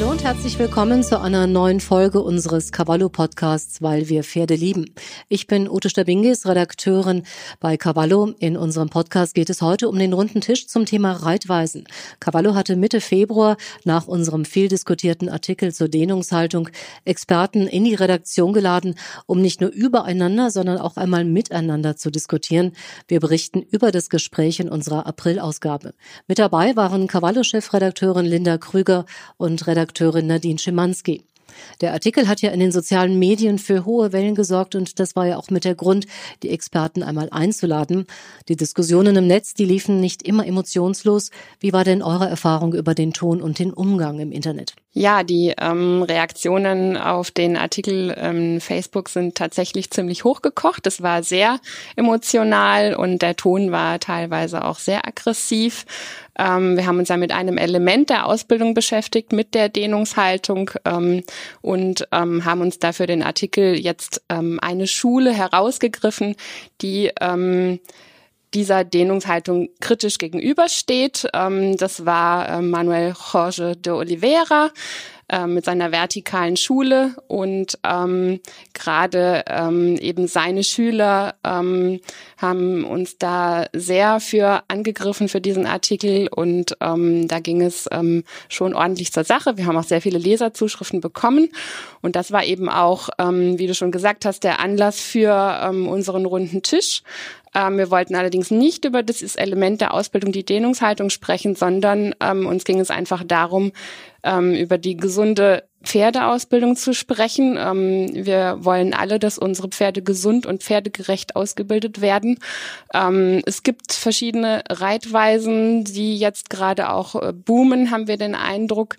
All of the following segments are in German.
Hallo und herzlich willkommen zu einer neuen Folge unseres Cavallo Podcasts, weil wir Pferde lieben. Ich bin Ute Stabingis, Redakteurin bei Cavallo. In unserem Podcast geht es heute um den runden Tisch zum Thema Reitweisen. Cavallo hatte Mitte Februar nach unserem viel diskutierten Artikel zur Dehnungshaltung Experten in die Redaktion geladen, um nicht nur übereinander, sondern auch einmal miteinander zu diskutieren. Wir berichten über das Gespräch in unserer Aprilausgabe. Mit dabei waren Cavallo-Chefredakteurin Linda Krüger und Redakteurin Redakteurin Nadine Schimanski. Der Artikel hat ja in den sozialen Medien für hohe Wellen gesorgt und das war ja auch mit der Grund, die Experten einmal einzuladen. Die Diskussionen im Netz, die liefen nicht immer emotionslos. Wie war denn eure Erfahrung über den Ton und den Umgang im Internet? Ja, die ähm, Reaktionen auf den Artikel ähm, Facebook sind tatsächlich ziemlich hochgekocht. Es war sehr emotional und der Ton war teilweise auch sehr aggressiv. Ähm, wir haben uns ja mit einem Element der Ausbildung beschäftigt, mit der Dehnungshaltung ähm, und ähm, haben uns dafür den Artikel jetzt ähm, eine Schule herausgegriffen, die ähm, dieser Dehnungshaltung kritisch gegenübersteht. Ähm, das war äh, Manuel Jorge de Oliveira äh, mit seiner vertikalen Schule und ähm, gerade ähm, eben seine Schüler ähm, haben uns da sehr für angegriffen für diesen Artikel und ähm, da ging es ähm, schon ordentlich zur Sache. Wir haben auch sehr viele Leserzuschriften bekommen und das war eben auch, ähm, wie du schon gesagt hast, der Anlass für ähm, unseren runden Tisch. Ähm, wir wollten allerdings nicht über dieses Element der Ausbildung, die Dehnungshaltung sprechen, sondern ähm, uns ging es einfach darum, ähm, über die gesunde Pferdeausbildung zu sprechen. Ähm, wir wollen alle, dass unsere Pferde gesund und pferdegerecht ausgebildet werden. Ähm, es gibt verschiedene Reitweisen, die jetzt gerade auch äh, boomen, haben wir den Eindruck.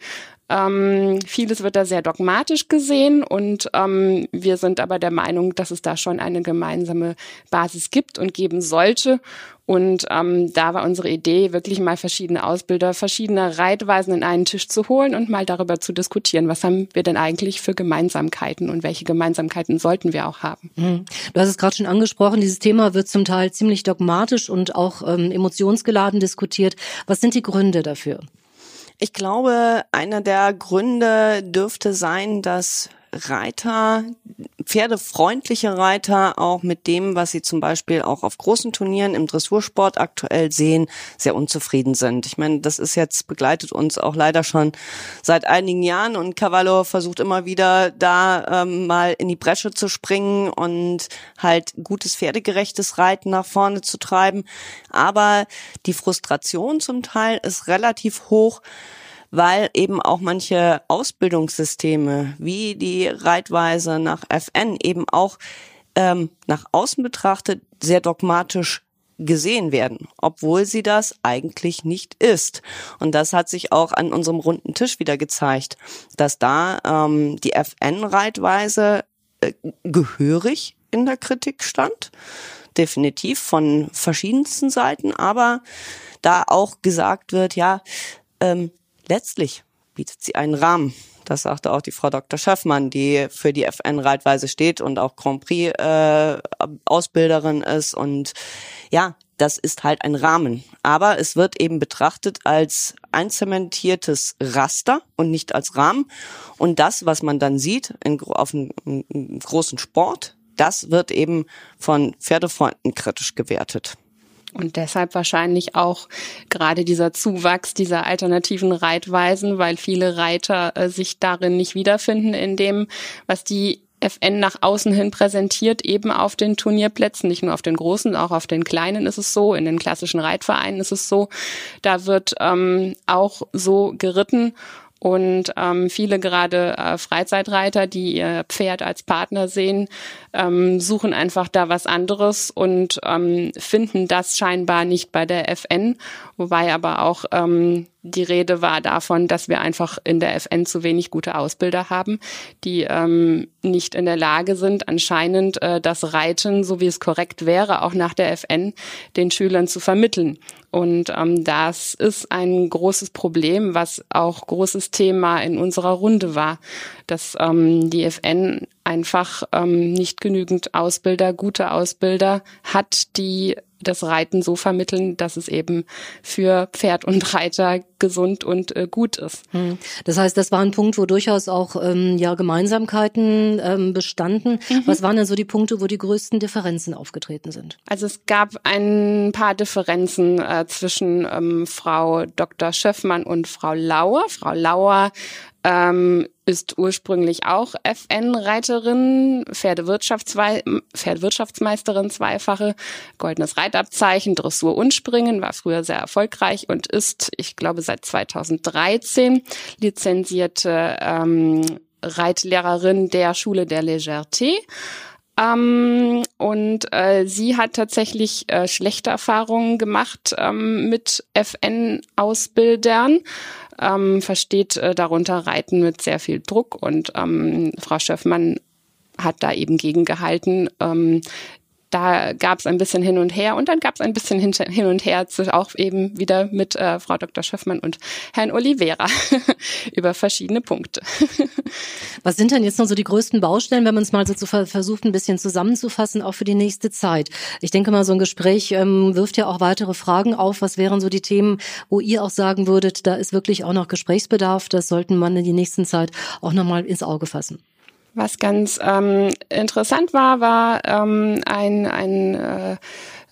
Ähm, vieles wird da sehr dogmatisch gesehen und ähm, wir sind aber der Meinung, dass es da schon eine gemeinsame Basis gibt und geben sollte. Und ähm, da war unsere Idee, wirklich mal verschiedene Ausbilder, verschiedene Reitweisen in einen Tisch zu holen und mal darüber zu diskutieren, was haben wir denn eigentlich für Gemeinsamkeiten und welche Gemeinsamkeiten sollten wir auch haben. Mhm. Du hast es gerade schon angesprochen, dieses Thema wird zum Teil ziemlich dogmatisch und auch ähm, emotionsgeladen diskutiert. Was sind die Gründe dafür? Ich glaube, einer der Gründe dürfte sein, dass Reiter, pferdefreundliche Reiter auch mit dem, was sie zum Beispiel auch auf großen Turnieren im Dressursport aktuell sehen, sehr unzufrieden sind. Ich meine, das ist jetzt begleitet uns auch leider schon seit einigen Jahren und Cavallo versucht immer wieder da ähm, mal in die Bresche zu springen und halt gutes pferdegerechtes Reiten nach vorne zu treiben. Aber die Frustration zum Teil ist relativ hoch weil eben auch manche Ausbildungssysteme wie die Reitweise nach FN eben auch ähm, nach außen betrachtet sehr dogmatisch gesehen werden, obwohl sie das eigentlich nicht ist. Und das hat sich auch an unserem runden Tisch wieder gezeigt, dass da ähm, die FN-Reitweise äh, gehörig in der Kritik stand, definitiv von verschiedensten Seiten, aber da auch gesagt wird, ja, ähm, letztlich bietet sie einen Rahmen. Das sagte auch die Frau Dr. Schaffmann, die für die FN-Reitweise steht und auch Grand Prix äh, Ausbilderin ist. Und ja, das ist halt ein Rahmen. Aber es wird eben betrachtet als einzementiertes Raster und nicht als Rahmen. Und das, was man dann sieht in, auf einem großen Sport, das wird eben von Pferdefreunden kritisch gewertet. Und deshalb wahrscheinlich auch gerade dieser Zuwachs dieser alternativen Reitweisen, weil viele Reiter äh, sich darin nicht wiederfinden in dem, was die FN nach außen hin präsentiert, eben auf den Turnierplätzen, nicht nur auf den großen, auch auf den kleinen ist es so, in den klassischen Reitvereinen ist es so. Da wird ähm, auch so geritten. Und ähm, viele gerade äh, Freizeitreiter, die ihr Pferd als Partner sehen, ähm, suchen einfach da was anderes und ähm, finden das scheinbar nicht bei der FN, wobei aber auch ähm, die Rede war davon, dass wir einfach in der FN zu wenig gute Ausbilder haben, die ähm, nicht in der Lage sind, anscheinend äh, das Reiten, so wie es korrekt wäre, auch nach der FN den Schülern zu vermitteln. Und ähm, das ist ein großes Problem, was auch großes Thema in unserer Runde war, dass ähm, die FN einfach ähm, nicht genügend Ausbilder, gute Ausbilder hat, die das Reiten so vermitteln, dass es eben für Pferd und Reiter gesund und äh, gut ist. Hm. Das heißt, das war ein Punkt, wo durchaus auch ähm, ja Gemeinsamkeiten ähm, bestanden. Mhm. Was waren denn so die Punkte, wo die größten Differenzen aufgetreten sind? Also es gab ein paar Differenzen äh, zwischen ähm, Frau Dr. Schöffmann und Frau Lauer. Frau Lauer ähm, ist ursprünglich auch FN-Reiterin, Pferdewirtschaftsmeisterin, zweifache, goldenes Reitabzeichen, Dressur und Springen, war früher sehr erfolgreich und ist, ich glaube, seit 2013 lizenzierte ähm, Reitlehrerin der Schule der Légèreté. Ähm, und äh, sie hat tatsächlich äh, schlechte Erfahrungen gemacht ähm, mit FN-Ausbildern ähm, versteht äh, darunter Reiten mit sehr viel Druck und ähm, Frau Schöffmann hat da eben gegengehalten. Ähm, da gab es ein bisschen hin und her und dann gab es ein bisschen hin und her auch eben wieder mit äh, Frau Dr. Schöffmann und Herrn Oliveira über verschiedene Punkte. Was sind denn jetzt noch so die größten Baustellen, wenn man es mal so versucht, ein bisschen zusammenzufassen, auch für die nächste Zeit? Ich denke mal, so ein Gespräch ähm, wirft ja auch weitere Fragen auf. Was wären so die Themen, wo ihr auch sagen würdet, da ist wirklich auch noch Gesprächsbedarf, das sollten man in die nächsten Zeit auch nochmal ins Auge fassen? Was ganz ähm, interessant war, war ähm, ein, ein äh,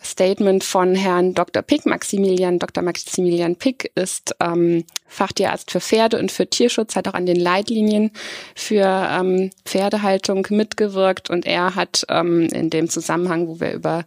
Statement von Herrn Dr. Pick, Maximilian, Dr. Maximilian Pick ist ähm, Fachtierarzt für Pferde und für Tierschutz, hat auch an den Leitlinien für ähm, Pferdehaltung mitgewirkt und er hat ähm, in dem Zusammenhang, wo wir über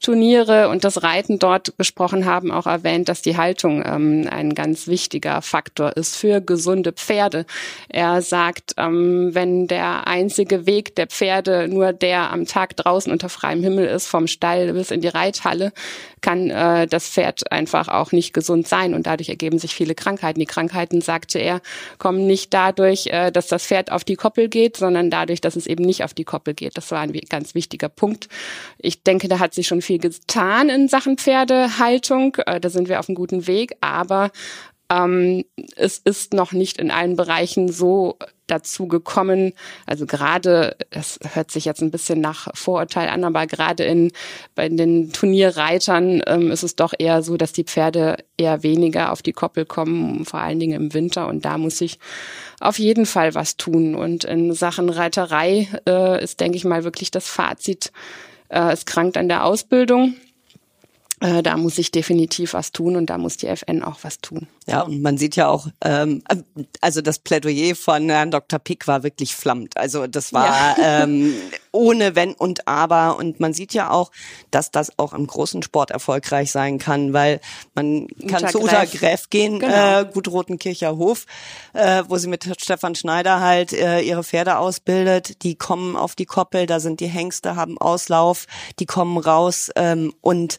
Turniere und das Reiten dort gesprochen haben, auch erwähnt, dass die Haltung ähm, ein ganz wichtiger Faktor ist für gesunde Pferde. Er sagt, ähm, wenn der einzige Weg der Pferde nur der am Tag draußen unter freiem Himmel ist, vom Stall bis in die Reithalle, kann äh, das Pferd einfach auch nicht gesund sein und dadurch ergeben sich viele Krankheiten. Die Krankheiten, sagte er, kommen nicht dadurch, äh, dass das Pferd auf die Koppel geht, sondern dadurch, dass es eben nicht auf die Koppel geht. Das war ein ganz wichtiger Punkt. Ich denke, da hat sich schon viel getan in Sachen Pferdehaltung. Äh, da sind wir auf einem guten Weg, aber ähm, es ist noch nicht in allen Bereichen so dazu gekommen. Also gerade, das hört sich jetzt ein bisschen nach Vorurteil an, aber gerade in bei den Turnierreitern ähm, ist es doch eher so, dass die Pferde eher weniger auf die Koppel kommen, vor allen Dingen im Winter. Und da muss ich auf jeden Fall was tun. Und in Sachen Reiterei äh, ist, denke ich mal, wirklich das Fazit, äh, es krankt an der Ausbildung. Äh, da muss ich definitiv was tun und da muss die FN auch was tun. Ja, und man sieht ja auch, ähm, also das Plädoyer von Herrn Dr. Pick war wirklich flammt. Also das war ja. ähm, ohne Wenn und Aber. Und man sieht ja auch, dass das auch im großen Sport erfolgreich sein kann, weil man kann Uta zu Uta Gräf gehen, genau. äh, Gut Rotenkircher Hof, äh, wo sie mit Stefan Schneider halt äh, ihre Pferde ausbildet. Die kommen auf die Koppel, da sind die Hengste, haben Auslauf, die kommen raus ähm, und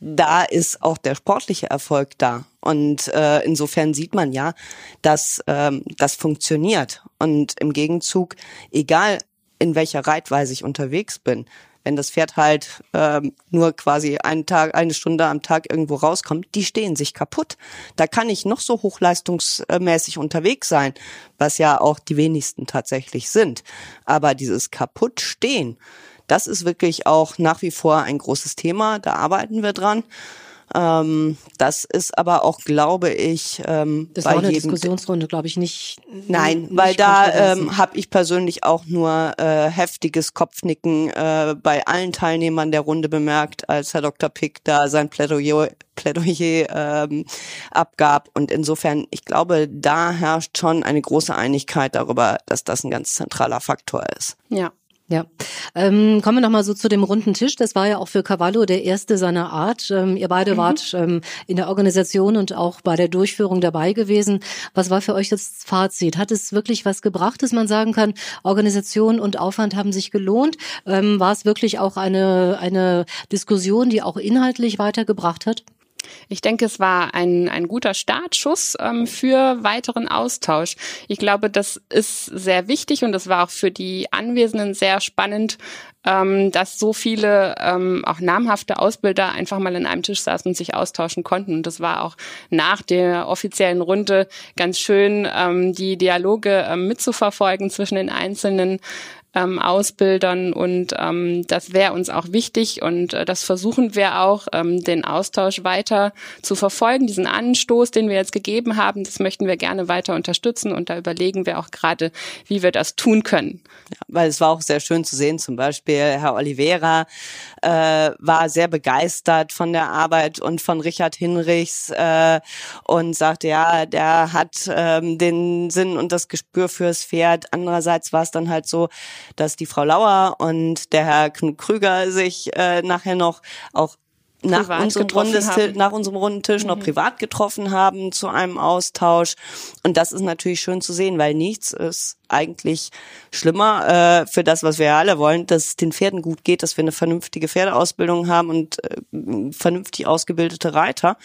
da ist auch der sportliche Erfolg da. Und äh, insofern sieht man ja, dass ähm, das funktioniert. Und im Gegenzug, egal in welcher Reitweise ich unterwegs bin, wenn das Pferd halt ähm, nur quasi einen Tag, eine Stunde am Tag irgendwo rauskommt, die stehen sich kaputt. Da kann ich noch so hochleistungsmäßig unterwegs sein, was ja auch die wenigsten tatsächlich sind. Aber dieses Kaputtstehen, das ist wirklich auch nach wie vor ein großes Thema. Da arbeiten wir dran. Ähm, das ist aber auch, glaube ich, ähm, das bei war eine jedem Diskussionsrunde, glaube ich, nicht. Nein, nicht weil da ähm, habe ich persönlich auch nur äh, heftiges Kopfnicken äh, bei allen Teilnehmern der Runde bemerkt, als Herr Dr. Pick da sein Plädoyer, Plädoyer ähm, abgab. Und insofern, ich glaube, da herrscht schon eine große Einigkeit darüber, dass das ein ganz zentraler Faktor ist. Ja. Ja, ähm, kommen wir noch mal so zu dem runden Tisch. Das war ja auch für Cavallo der erste seiner Art. Ähm, ihr beide mhm. wart ähm, in der Organisation und auch bei der Durchführung dabei gewesen. Was war für euch das Fazit? Hat es wirklich was gebracht, dass man sagen kann, Organisation und Aufwand haben sich gelohnt? Ähm, war es wirklich auch eine eine Diskussion, die auch inhaltlich weitergebracht hat? Ich denke, es war ein, ein guter Startschuss ähm, für weiteren Austausch. Ich glaube, das ist sehr wichtig und das war auch für die Anwesenden sehr spannend, ähm, dass so viele ähm, auch namhafte Ausbilder einfach mal an einem Tisch saßen und sich austauschen konnten. Und das war auch nach der offiziellen Runde ganz schön, ähm, die Dialoge ähm, mitzuverfolgen zwischen den einzelnen ähm, Ausbildern und ähm, das wäre uns auch wichtig und äh, das versuchen wir auch, ähm, den Austausch weiter zu verfolgen. Diesen Anstoß, den wir jetzt gegeben haben, das möchten wir gerne weiter unterstützen und da überlegen wir auch gerade, wie wir das tun können. Ja, weil es war auch sehr schön zu sehen, zum Beispiel Herr Oliveira äh, war sehr begeistert von der Arbeit und von Richard Hinrichs äh, und sagte, ja, der hat ähm, den Sinn und das Gespür fürs Pferd. Andererseits war es dann halt so, dass die Frau Lauer und der Herr Krüger sich äh, nachher noch auch nach unserem, Rundestisch, nach unserem runden Tisch mhm. noch privat getroffen haben zu einem Austausch. Und das ist natürlich schön zu sehen, weil nichts ist eigentlich schlimmer äh, für das, was wir alle wollen, dass es den Pferden gut geht, dass wir eine vernünftige Pferdeausbildung haben und äh, vernünftig ausgebildete Reiter.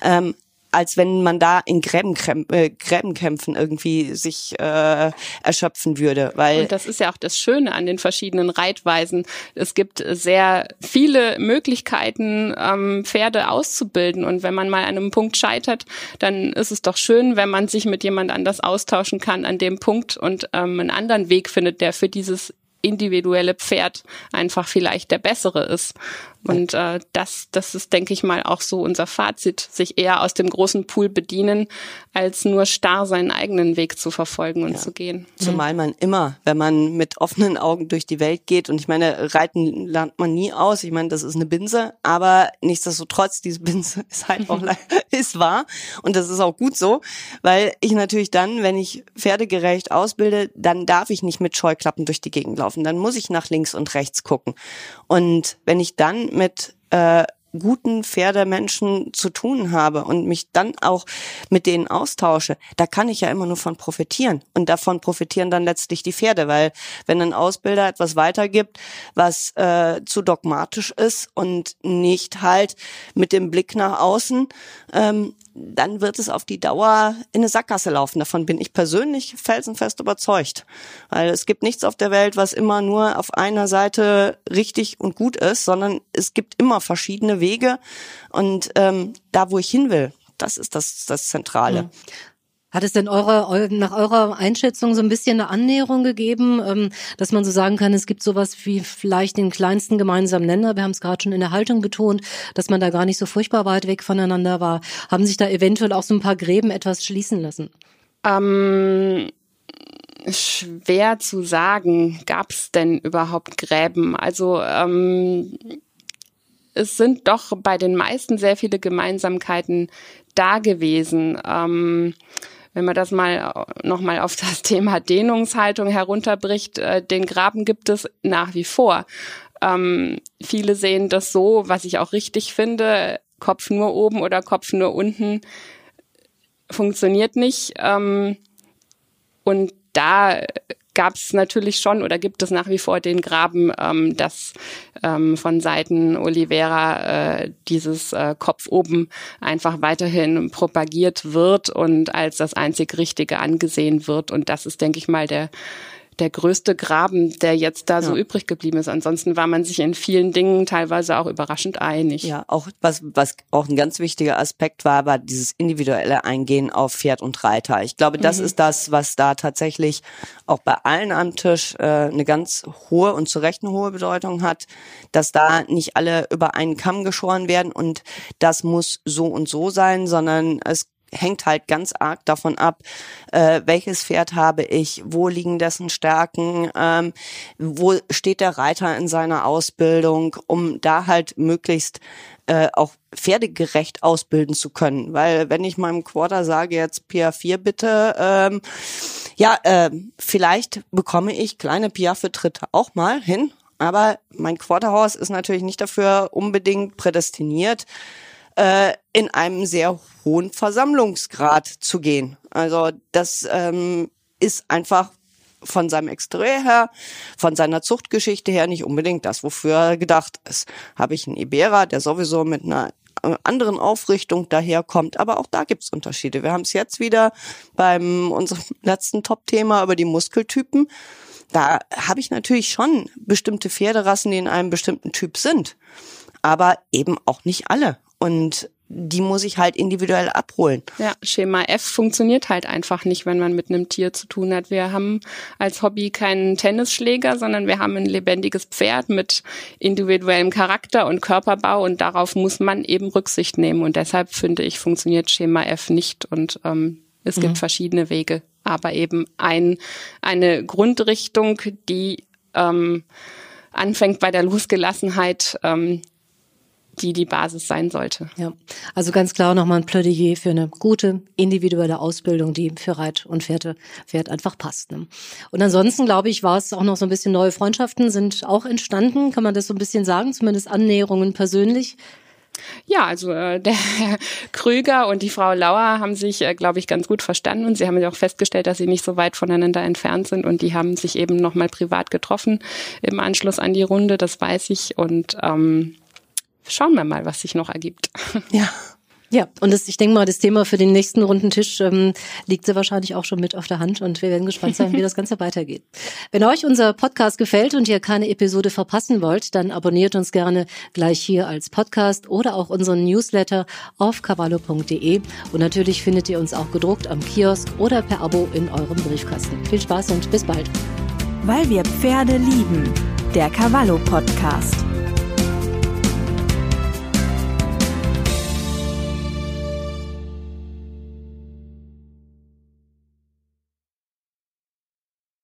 Ähm, als wenn man da in Gräbenkämpfen, äh, Gräbenkämpfen irgendwie sich äh, erschöpfen würde. Weil Und das ist ja auch das Schöne an den verschiedenen Reitweisen. Es gibt sehr viele Möglichkeiten, ähm, Pferde auszubilden. Und wenn man mal an einem Punkt scheitert, dann ist es doch schön, wenn man sich mit jemand anders austauschen kann an dem Punkt und ähm, einen anderen Weg findet, der für dieses individuelle Pferd einfach vielleicht der bessere ist. Und äh, das, das ist, denke ich mal, auch so unser Fazit, sich eher aus dem großen Pool bedienen, als nur starr seinen eigenen Weg zu verfolgen und ja. zu gehen. Zumal man immer, wenn man mit offenen Augen durch die Welt geht, und ich meine, Reiten lernt man nie aus, ich meine, das ist eine Binse, aber nichtsdestotrotz, diese Binse ist halt auch ist wahr und das ist auch gut so, weil ich natürlich dann, wenn ich pferdegerecht ausbilde, dann darf ich nicht mit Scheuklappen durch die Gegend laufen, dann muss ich nach links und rechts gucken. Und wenn ich dann mit äh, guten Pferdemenschen zu tun habe und mich dann auch mit denen austausche, da kann ich ja immer nur von profitieren. Und davon profitieren dann letztlich die Pferde, weil wenn ein Ausbilder etwas weitergibt, was äh, zu dogmatisch ist und nicht halt mit dem Blick nach außen, ähm, dann wird es auf die Dauer in eine Sackgasse laufen. Davon bin ich persönlich felsenfest überzeugt. Weil es gibt nichts auf der Welt, was immer nur auf einer Seite richtig und gut ist, sondern es gibt immer verschiedene Wege. Und ähm, da, wo ich hin will, das ist das, das Zentrale. Mhm. Hat es denn eure, nach eurer Einschätzung so ein bisschen eine Annäherung gegeben, ähm, dass man so sagen kann, es gibt sowas wie vielleicht den kleinsten gemeinsamen Nenner? Wir haben es gerade schon in der Haltung betont, dass man da gar nicht so furchtbar weit weg voneinander war. Haben sich da eventuell auch so ein paar Gräben etwas schließen lassen? Ähm schwer zu sagen, gab es denn überhaupt Gräben? Also ähm, es sind doch bei den meisten sehr viele Gemeinsamkeiten da gewesen. Ähm, wenn man das mal nochmal auf das Thema Dehnungshaltung herunterbricht, äh, den Graben gibt es nach wie vor. Ähm, viele sehen das so, was ich auch richtig finde, Kopf nur oben oder Kopf nur unten funktioniert nicht. Ähm, und da gab es natürlich schon oder gibt es nach wie vor den Graben, ähm, dass ähm, von Seiten Oliveira äh, dieses äh, Kopf oben einfach weiterhin propagiert wird und als das einzig Richtige angesehen wird. Und das ist, denke ich mal, der der größte Graben, der jetzt da ja. so übrig geblieben ist. Ansonsten war man sich in vielen Dingen teilweise auch überraschend einig. Ja, auch was, was auch ein ganz wichtiger Aspekt war, war dieses individuelle Eingehen auf Pferd und Reiter. Ich glaube, das mhm. ist das, was da tatsächlich auch bei allen am Tisch äh, eine ganz hohe und zu Recht eine hohe Bedeutung hat, dass da nicht alle über einen Kamm geschoren werden und das muss so und so sein, sondern es hängt halt ganz arg davon ab, äh, welches Pferd habe ich, wo liegen dessen Stärken, ähm, wo steht der Reiter in seiner Ausbildung, um da halt möglichst äh, auch pferdegerecht ausbilden zu können. Weil wenn ich meinem Quarter sage, jetzt PA4 bitte, ähm, ja, äh, vielleicht bekomme ich kleine Piaffe-Tritte auch mal hin, aber mein Quarterhorse ist natürlich nicht dafür unbedingt prädestiniert, äh, in einem sehr hohen Versammlungsgrad zu gehen. Also das ähm, ist einfach von seinem Exterieur her, von seiner Zuchtgeschichte her nicht unbedingt das, wofür er gedacht ist. Habe ich einen Ibera, der sowieso mit einer äh, anderen Aufrichtung daherkommt, aber auch da gibt's Unterschiede. Wir haben es jetzt wieder beim unserem letzten Top-Thema über die Muskeltypen. Da habe ich natürlich schon bestimmte Pferderassen, die in einem bestimmten Typ sind, aber eben auch nicht alle. Und die muss ich halt individuell abholen. Ja, Schema F funktioniert halt einfach nicht, wenn man mit einem Tier zu tun hat. Wir haben als Hobby keinen Tennisschläger, sondern wir haben ein lebendiges Pferd mit individuellem Charakter und Körperbau und darauf muss man eben Rücksicht nehmen. Und deshalb finde ich, funktioniert Schema F nicht und ähm, es gibt mhm. verschiedene Wege, aber eben ein, eine Grundrichtung, die ähm, anfängt bei der Losgelassenheit, ähm, die die Basis sein sollte. Ja, also ganz klar nochmal ein Plädoyer für eine gute individuelle Ausbildung, die für Reit und Pferde, Pferd einfach passt. Ne? Und ansonsten, glaube ich, war es auch noch so ein bisschen neue Freundschaften sind auch entstanden, kann man das so ein bisschen sagen, zumindest Annäherungen persönlich. Ja, also äh, der Herr Krüger und die Frau Lauer haben sich, äh, glaube ich, ganz gut verstanden und sie haben ja auch festgestellt, dass sie nicht so weit voneinander entfernt sind und die haben sich eben nochmal privat getroffen im Anschluss an die Runde, das weiß ich und ähm, schauen wir mal, was sich noch ergibt. Ja. Ja, und das, ich denke mal, das Thema für den nächsten runden Tisch ähm, liegt sehr wahrscheinlich auch schon mit auf der Hand und wir werden gespannt sein, wie das Ganze weitergeht. Wenn euch unser Podcast gefällt und ihr keine Episode verpassen wollt, dann abonniert uns gerne gleich hier als Podcast oder auch unseren Newsletter auf cavallo.de und natürlich findet ihr uns auch gedruckt am Kiosk oder per Abo in eurem Briefkasten. Viel Spaß und bis bald. Weil wir Pferde lieben. Der Cavallo Podcast.